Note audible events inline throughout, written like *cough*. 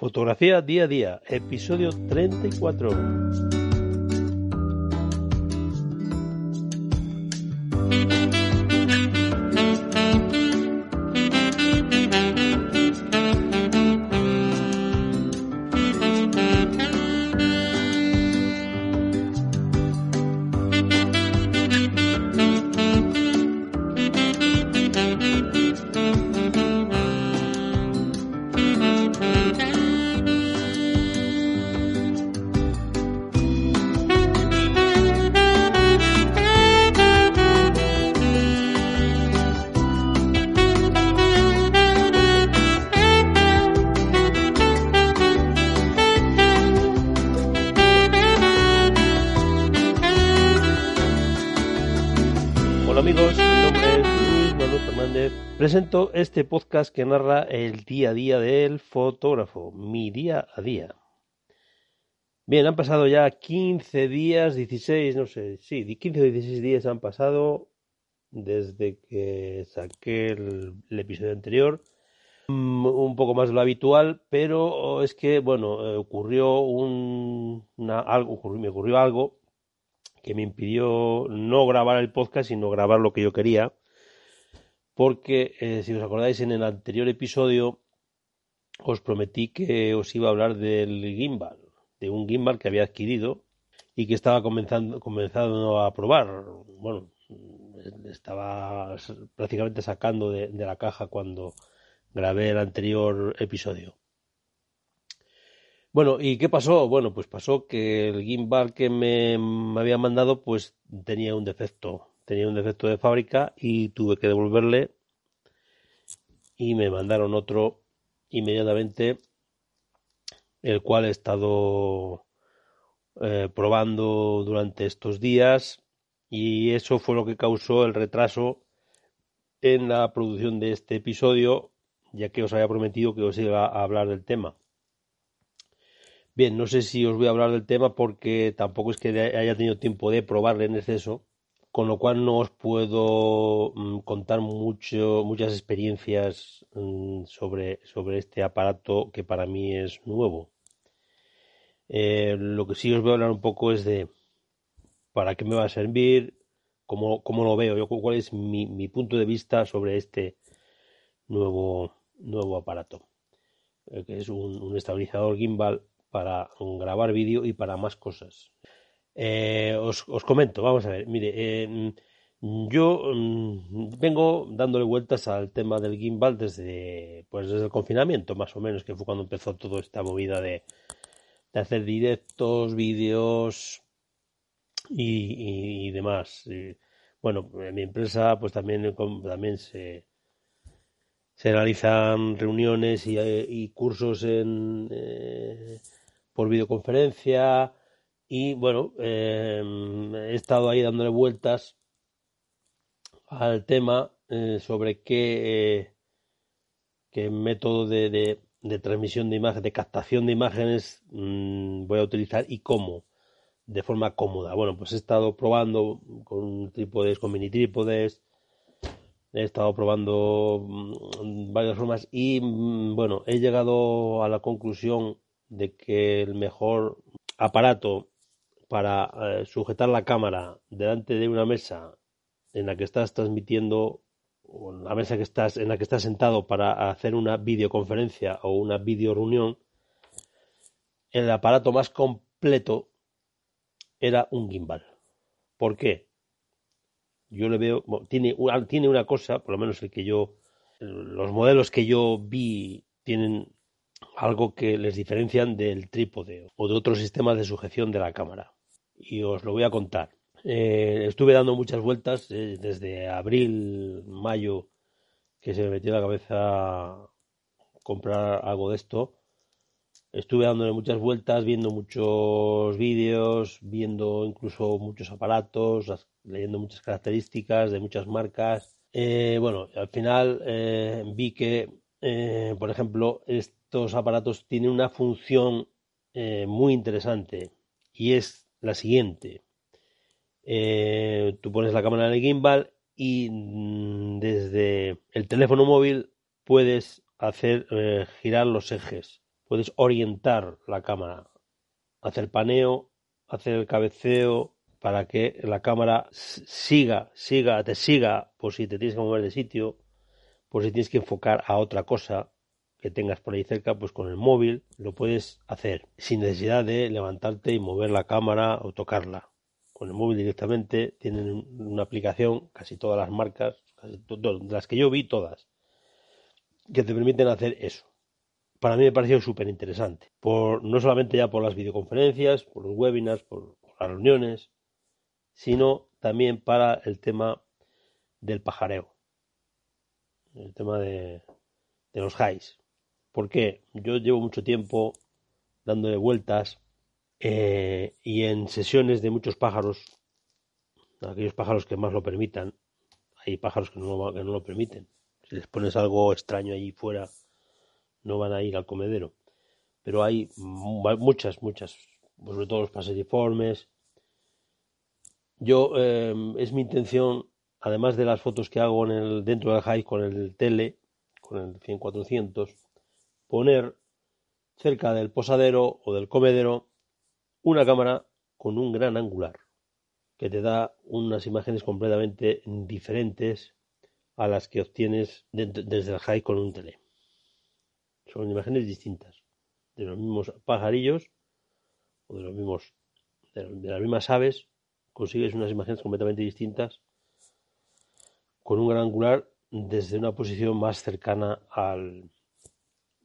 Fotografía día a día, episodio 34. Presento este podcast que narra el día a día del fotógrafo, mi día a día. Bien, han pasado ya 15 días, 16, no sé, sí, 15 o 16 días han pasado desde que saqué el, episodio anterior. Mm, Un poco más de lo habitual, pero es que, bueno, eh, ocurrió un, una- algo, ocurrió- me ocurrió algo que me impidió no grabar el podcast, sino grabar lo que yo quería. Porque, eh, si os acordáis, en el anterior episodio os prometí que os iba a hablar del gimbal, de un gimbal que había adquirido y que estaba comenzando, comenzando a probar. Bueno, estaba prácticamente sacando de, de la caja cuando grabé el anterior episodio. Bueno, ¿y qué pasó? Bueno, pues pasó que el gimbal que me, me había mandado pues tenía un defecto, tenía un defecto de fábrica y tuve que devolverle y me mandaron otro inmediatamente, el cual he estado eh, probando durante estos días y eso fue lo que causó el retraso en la producción de este episodio, ya que os había prometido que os iba a hablar del tema. Bien, no sé si os voy a hablar del tema porque tampoco es que haya tenido tiempo de probarle en exceso, con lo cual no os puedo mm, contar mucho, muchas experiencias mm, sobre, sobre este aparato que para mí es nuevo. Eh, lo que sí os voy a hablar un poco es de para qué me va a servir, cómo, cómo lo veo yo, cuál es mi, mi punto de vista sobre este nuevo, nuevo aparato, eh, que es un, un estabilizador gimbal para grabar vídeo y para más cosas. Eh, os, os comento, vamos a ver, mire, eh, yo mm, vengo dándole vueltas al tema del gimbal desde, pues desde el confinamiento, más o menos, que fue cuando empezó toda esta movida de, de hacer directos, vídeos y, demás. Bueno, en mi empresa pues también, también se, se realizan reuniones y, eh, cursos en, eh, por videoconferencia y bueno, eh, he estado ahí dándole vueltas al tema eh, sobre qué, eh, qué método de, de- de transmisión de imagen, de captación de imágenes mm, voy a utilizar y cómo, de forma cómoda. Bueno, pues he estado probando con trípodes, con mini trípodes, he estado probando mm, varias formas y mm, bueno, he llegado a la conclusión de que el mejor aparato para eh, sujetar la cámara delante de una mesa en la que estás transmitiendo o en la mesa que estás en la que estás sentado para hacer una videoconferencia o una video reunión el aparato más completo era un gimbal ¿por qué? yo le veo bueno, tiene una, tiene una cosa por lo menos el que yo los modelos que yo vi tienen algo que les diferencian del trípode o de otros sistemas de sujeción de la cámara y os lo voy a contar eh, estuve dando muchas vueltas eh, desde abril, mayo, que se me metió la cabeza comprar algo de esto. Estuve dándole muchas vueltas, viendo muchos vídeos, viendo incluso muchos aparatos, leyendo muchas características de muchas marcas. Eh, bueno, al final eh, vi que, por ejemplo, estos aparatos tienen una función muy interesante y es la siguiente. Eh, tú pones la cámara en el gimbal y mm, desde el teléfono móvil puedes hacer eh, girar los ejes. Puedes orientar la cámara, hacer paneo, hacer el cabeceo para que la cámara siga, siga, te siga por si te tienes que mover de sitio, por si tienes que enfocar a otra cosa que tengas por ahí cerca, pues con el móvil lo puedes hacer sin necesidad de levantarte y mover la cámara o tocarla. Con el móvil directamente tienen una aplicación, casi todas las marcas, casi las que yo vi todas, que te permiten hacer eso. Para mí me pareció súper interesante, no solamente ya por las videoconferencias, por los webinars, por, las reuniones, sino también para el tema del pajareo, el tema de, de los highs. Porque yo llevo mucho tiempo dándole vueltas eh, y en sesiones de muchos pájaros, aquellos pájaros que más lo permitan, hay pájaros que no, que no lo permiten. Si les pones algo extraño allí fuera, no van a ir al comedero. Pero hay muchas, muchas, sobre todo los paseriformes. Yo, eh, es mi intención, además de las fotos que hago en el, dentro del high con el tele, con el 100-400, poner cerca del posadero o del comedero una cámara con un gran angular que te da unas imágenes completamente diferentes a las que obtienes desde el high con un tele. Son imágenes distintas de los mismos pajarillos o de los mismos de, las mismas aves consigues unas imágenes completamente distintas con un gran angular desde una posición más cercana al,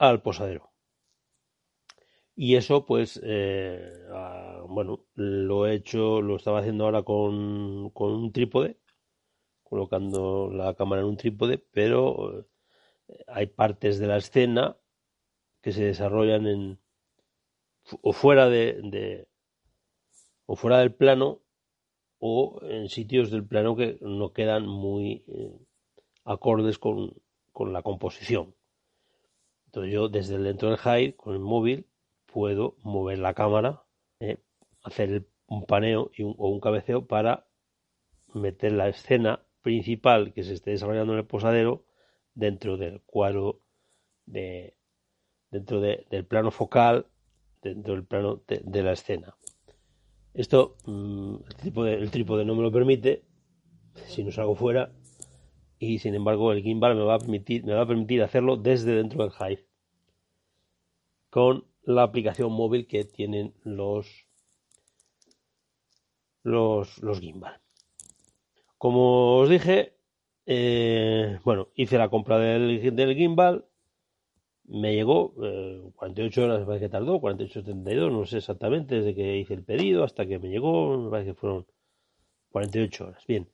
al posadero. Y eso, pues, eh, bueno, lo he hecho, lo estaba haciendo ahora con, con un trípode, colocando la cámara en un trípode, pero eh, hay partes de la escena que se desarrollan en o fuera de, o fuera del plano o en sitios del plano que no quedan muy eh, acordes con, con la composición. Entonces yo desde dentro del hide con el móvil puedo mover la cámara, eh, hacer un paneo o un cabeceo para meter la escena principal que se esté desarrollando en el posadero dentro del cuadro de dentro del plano focal dentro del plano de, la escena. Esto mm, el, trípode, el trípode no me lo permite si no salgo fuera y sin embargo el gimbal me va a permitir, me va a permitir hacerlo desde dentro del Hive con la aplicación móvil que tienen los los, los gimbal. Como os dije, eh, bueno, hice la compra del, del gimbal, me llegó 48 eh, horas, me parece que tardó, 48 72, no sé exactamente desde que hice el pedido hasta que me llegó, me parece que fueron 48 horas. Bien,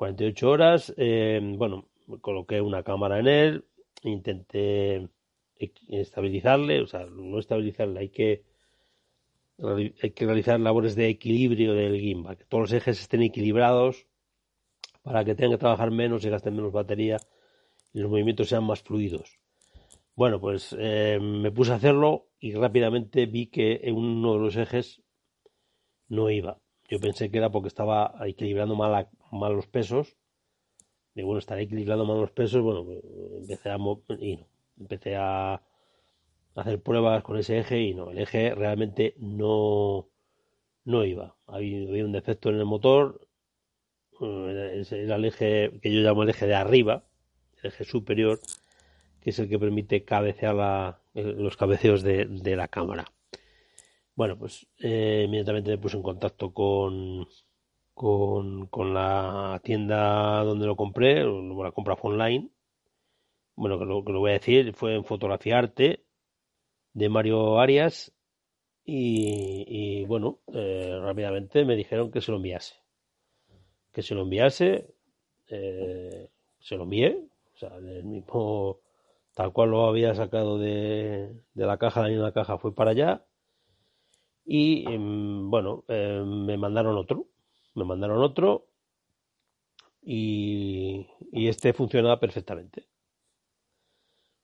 48 horas, eh, bueno, coloqué una cámara en él, intenté estabilizarle, o sea, no estabilizarle, hay que, hay que realizar labores de equilibrio del gimbal, que todos los ejes estén equilibrados para que tengan que trabajar menos y gasten menos batería y los movimientos sean más fluidos. Bueno, pues eh, me puse a hacerlo y rápidamente vi que en uno de los ejes no iba. Yo pensé que era porque estaba equilibrando mal, mal los pesos. Y bueno, estaré equilibrando mal los pesos. Bueno, pues, empecé a y no. Empecé a hacer pruebas con ese eje y no, el eje realmente no, no iba. Había, un defecto en el motor. Eh, era el eje que yo llamo el eje de arriba, el eje superior, que es el que permite cabecear la, los cabeceos de, de la cámara. Bueno, pues eh, inmediatamente me puse en contacto con, con, con, la tienda donde lo compré, la compra fue online. Bueno, que lo, que lo voy a decir, fue en Fotografía Arte de Mario Arias. Y, bueno, eh, rápidamente me dijeron que se lo enviase. Que se lo enviase, eh, se lo envié, o sea, el mismo, tal cual lo había sacado de, de la caja, la misma caja fue para allá y em, bueno, em, me mandaron otro, me mandaron otro y, este funciona perfectamente.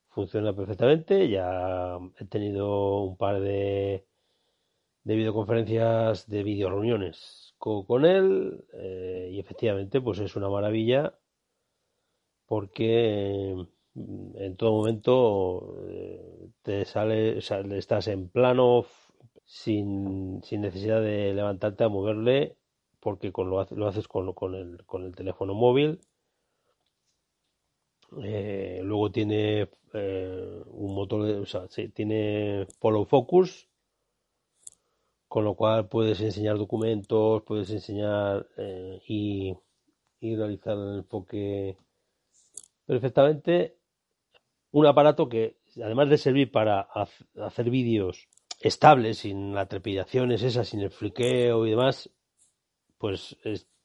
Funciona perfectamente, ya he tenido un par de, de videoconferencias, de video reuniones con, él eh, y efectivamente pues es una maravilla porque en todo momento eh, te sale, estás en plano sin, sin necesidad de levantarte a moverle porque con lo, lo haces con, con, el, con el teléfono móvil. Eh, luego tiene eh, un motor de, o sea, sí, tiene follow focus, con lo cual puedes enseñar documentos, puedes enseñar eh, y, y realizar el enfoque perfectamente. Un aparato que, además de servir para hacer vídeos estables, sin la trepidaciones esas, sin el fliqueo y demás, pues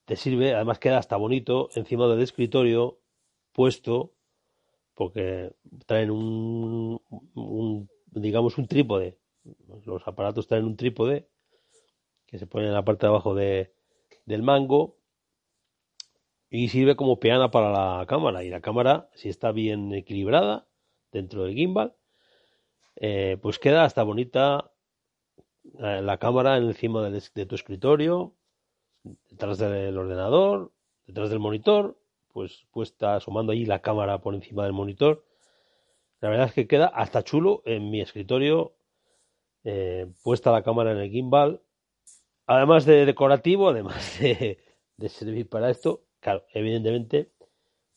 te sirve, además queda hasta bonito encima del escritorio puesto, porque traen un, digamos, un trípode. Los aparatos traen un trípode que se pone en la parte de abajo de, del mango y sirve como peana para la cámara. Y la cámara, si está bien equilibrada dentro del gimbal, eh, pues queda hasta bonita eh, la cámara encima de tu escritorio, detrás del ordenador, detrás del monitor, pues puesta asomando ahí la cámara por encima del monitor. La verdad es que queda hasta chulo en mi escritorio, eh, puesta la cámara en el gimbal. Además de decorativo, además *laughs* de, servir para esto, claro, evidentemente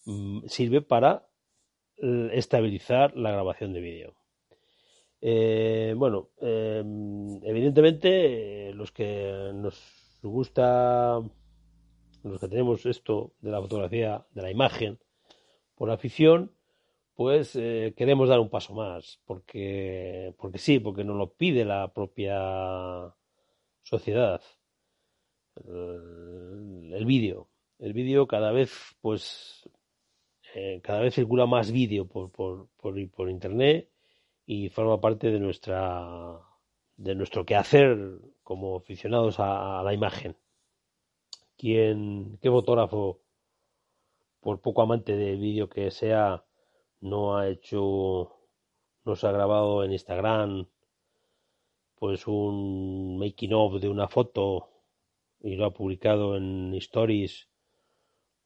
mm, sirve para estabilizar la grabación de vídeo. Eh, bueno, em, evidentemente los que nos gusta, los que tenemos esto de la fotografía, de la imagen, por afición, pues eh, queremos dar un paso más, porque, porque sí, porque nos lo pide la propia sociedad. El, vídeo. El vídeo cada vez, pues, eh, cada vez circula más vídeo por, por, por, por internet y forma parte de nuestra de nuestro quehacer como aficionados a, la imagen. ¿Quién, qué fotógrafo, por poco amante de vídeo que sea, no ha hecho, no se ha grabado en Instagram, pues un making of de una foto y lo ha publicado en stories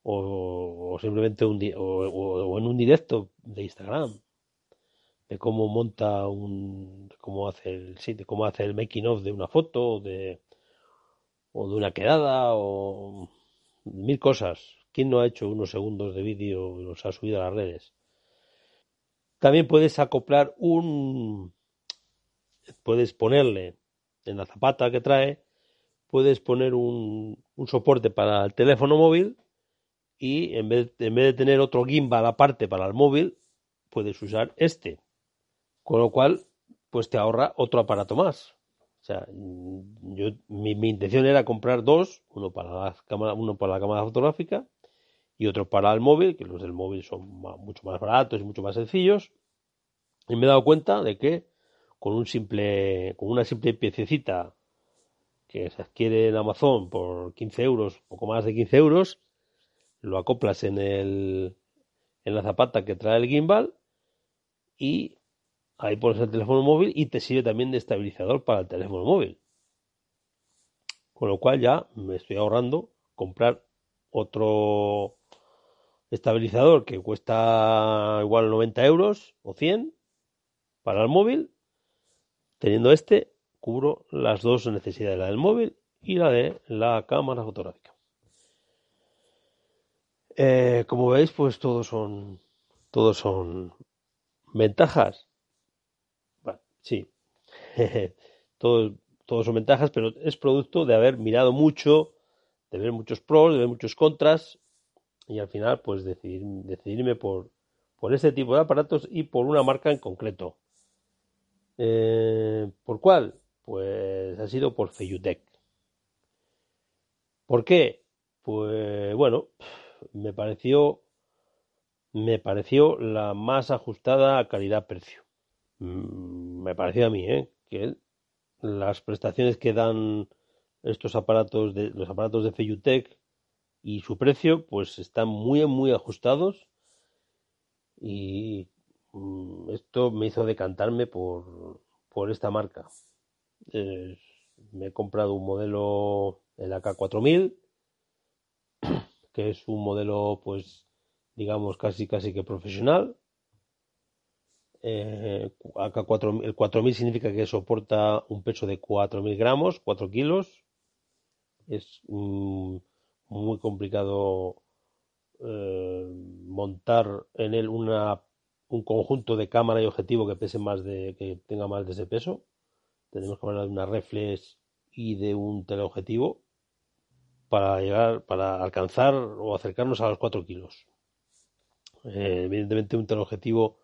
o, simplemente un, o en un directo de Instagram de cómo monta un cómo hace el sí, de cómo hace el making of de una foto de o de una quedada o mil cosas. Quién no ha hecho unos segundos de vídeo y los ha subido a las redes también puedes acoplar un puedes ponerle en la zapata que trae puedes poner un, un soporte para el teléfono móvil y en vez, en vez de tener otro gimbal aparte para el móvil puedes usar este con lo cual, pues te ahorra otro aparato más. O sea, yo, mi, intención era comprar dos, uno para la cámara, uno para la cámara fotográfica y otro para el móvil, que los del móvil son mucho más baratos y mucho más sencillos. Y me he dado cuenta de que con un simple, con una simple piececita que se adquiere en Amazon por 15 euros, poco más de 15 euros, lo acoplas en el, en la zapata que trae el gimbal y Ahí pones el teléfono móvil y te sirve también de estabilizador para el teléfono móvil. Con lo cual ya me estoy ahorrando comprar otro estabilizador que cuesta igual 90 euros o 100 para el móvil. Teniendo este, cubro las dos necesidades, la del móvil y la de la cámara fotográfica. Eh, como veis, pues todos son, todos son ventajas Sí, *laughs* todo, todos son ventajas, pero es producto de haber mirado mucho, de ver muchos pros, de ver muchos contras y al final pues decidir, decidirme por, por este tipo de aparatos y por una marca en concreto. Eh, ¿Por cuál? Pues ha sido por Feyutec. ¿Por qué? Pues bueno, me pareció me pareció la más ajustada a calidad-precio. Mm, me pareció a mí, ¿eh? que las prestaciones que dan estos aparatos de los aparatos de Feyutec y su precio pues están muy muy ajustados y mm, esto me hizo decantarme por, por esta marca me he comprado un modelo el AK4000 *clears throat* que es un modelo pues digamos casi casi que profesional Eh, acá 4, el 4000 significa que soporta un peso de 4000 gramos, 4 kilos. Es mm, muy complicado eh, montar en él una, un conjunto de cámara y objetivo que pese más de, que tenga más de ese peso. Tenemos que hablar de una reflex y de un teleobjetivo para llegar, para alcanzar o acercarnos a los 4 kilos. Eh, evidentemente un teleobjetivo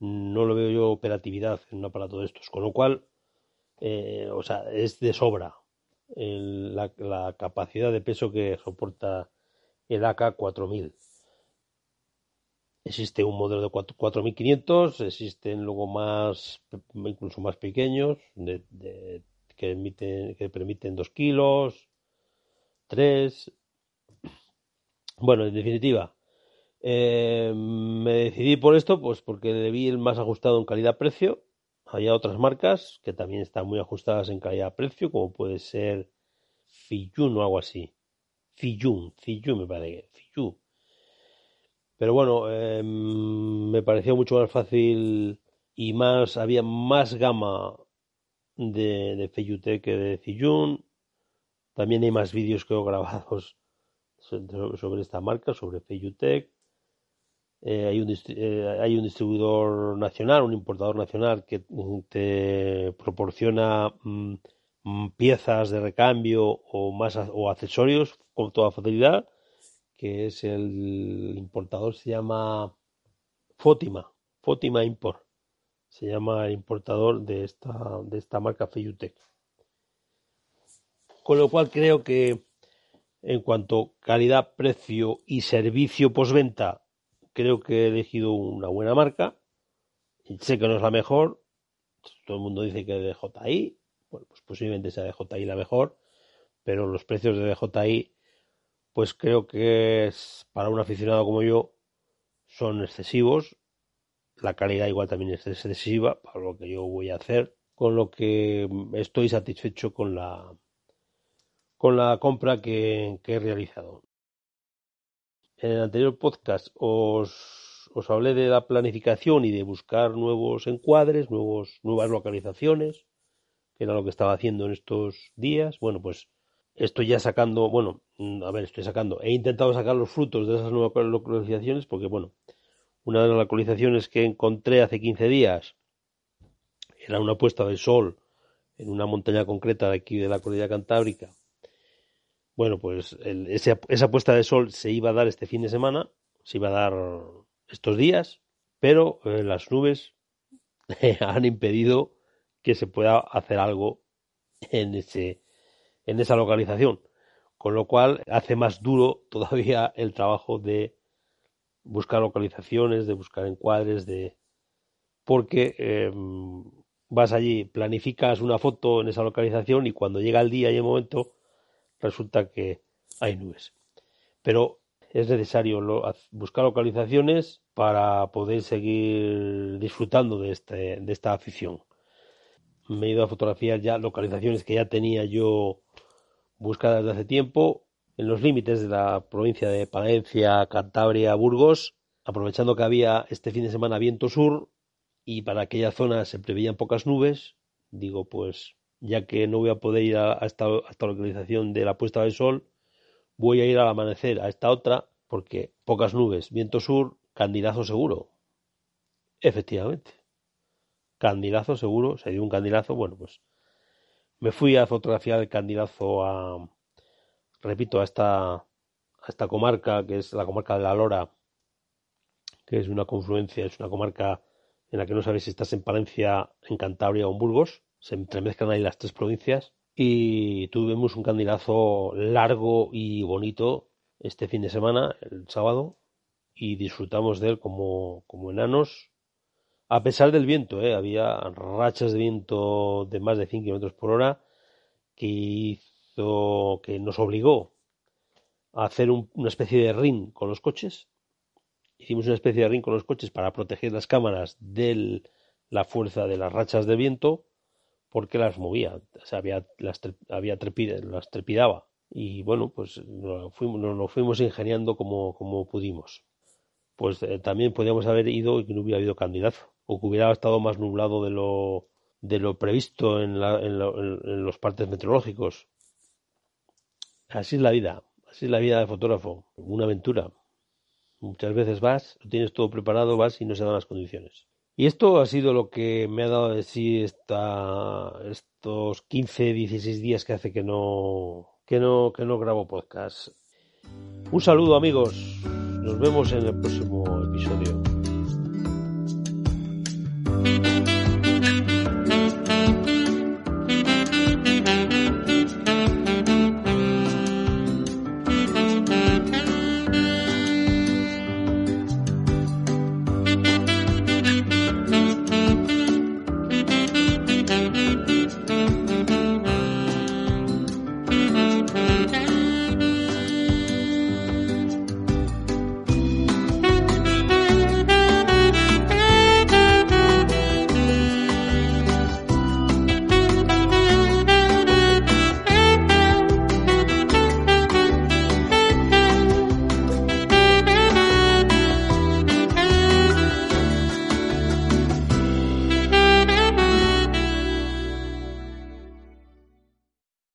no lo veo yo operatividad en un aparato de estos, con lo cual, eh, o sea, es de sobra la, la, capacidad de peso que soporta el AK 4000. Existe un modelo de 4500, existen luego más, incluso más pequeños, de, que, emiten, que permiten 2 kilos, 3. Bueno, en definitiva, eh, me decidí por esto, pues porque le vi el más ajustado en calidad-precio. Hay otras marcas que también están muy ajustadas en calidad-precio, como puede ser Fiyun o algo así. Fiyun, Fiyun me parece, Fiyun. Pero bueno, eh, me pareció mucho más fácil y más, había más gama de, de que de Fiyun. También hay más vídeos que he grabados *laughs* sobre esta marca, sobre Feyutec. Eh, hay, un, eh, hay un distribuidor nacional, un importador nacional que te proporciona mm, mm, piezas de recambio o más o accesorios con toda facilidad, que es el importador se llama Fótima, Fótima Import, se llama el importador de esta de esta marca Feyutec. Con lo cual creo que en cuanto calidad, precio y servicio postventa creo que he elegido una buena marca. Sé que no es la mejor. Todo el mundo dice que de DJI. Bueno, pues posiblemente sea DJI la mejor. Pero los precios de DJI, pues creo que es, para un aficionado como yo, son excesivos. La calidad igual también es excesiva para lo que yo voy a hacer. Con lo que estoy satisfecho con la, con la compra que he realizado en el anterior podcast os, os hablé de la planificación y de buscar nuevos encuadres, nuevos, nuevas localizaciones, que era lo que estaba haciendo en estos días. Bueno, pues estoy ya sacando, bueno, mm, a ver, estoy sacando, he intentado sacar los frutos de esas nuevas localizaciones porque, bueno, una de las localizaciones que encontré hace 15 días era una puesta de sol en una montaña concreta de aquí de la cordillera cantábrica bueno, pues esa puesta de sol se iba a dar este fin de semana, se iba a dar estos días, pero eh, las nubes *laughs* han impedido que se pueda hacer algo en, ese, en esa localización, con lo cual hace más duro *laughs* todavía el trabajo de buscar localizaciones, de buscar encuadres, de porque em, vas allí, planificas una foto en esa localización y cuando llega el día y el momento resulta que hay nubes. Pero es necesario buscar localizaciones para poder seguir disfrutando de, este, de esta afición. Me he ido a fotografiar ya localizaciones que ya tenía yo buscadas desde hace tiempo en los límites de la provincia de Palencia, Cantabria, Burgos, aprovechando que había este fin de semana viento sur y para aquella zona se preveían pocas nubes, digo pues ya que no voy a poder ir a, esta, localización de la puesta del sol, voy a ir al amanecer a esta otra, porque pocas nubes, viento sur, candilazo seguro. Efectivamente. Candilazo seguro, se dio un candilazo, bueno, pues me fui a fotografiar el candilazo a, repito, a esta, a esta comarca, que es la comarca de la Lora, que es una confluencia, es una comarca en la que no sabes si estás en Palencia, en Cantabria o en Burgos se entremezclan ahí las tres provincias y tuvimos un candidato largo y bonito este fin de semana, el sábado, y disfrutamos de él como, como enanos, a pesar del viento, ¿eh? había rachas de viento de más de 100 kilómetros por hora que hizo, que nos obligó a hacer una especie de ring con los coches. Hicimos una especie de ring con los coches para proteger las cámaras de la fuerza de las rachas de viento porque las movía, o sea, había, las, había las trepidaba. Y bueno, pues nos, fuimos, nos fuimos ingeniando como, pudimos. Pues eh, también podíamos haber ido y que no hubiera habido candidato, o que hubiera estado más nublado de lo, de lo previsto en, en los partes meteorológicos. Así es la vida, así es la vida de fotógrafo, una aventura. Muchas veces vas, lo tienes todo preparado, vas y no se dan las condiciones. Y esto ha sido lo que me ha dado de sí esta, estos 15, 16 días que hace que no, que no, que no grabo podcast. Un saludo amigos, nos vemos en el próximo episodio.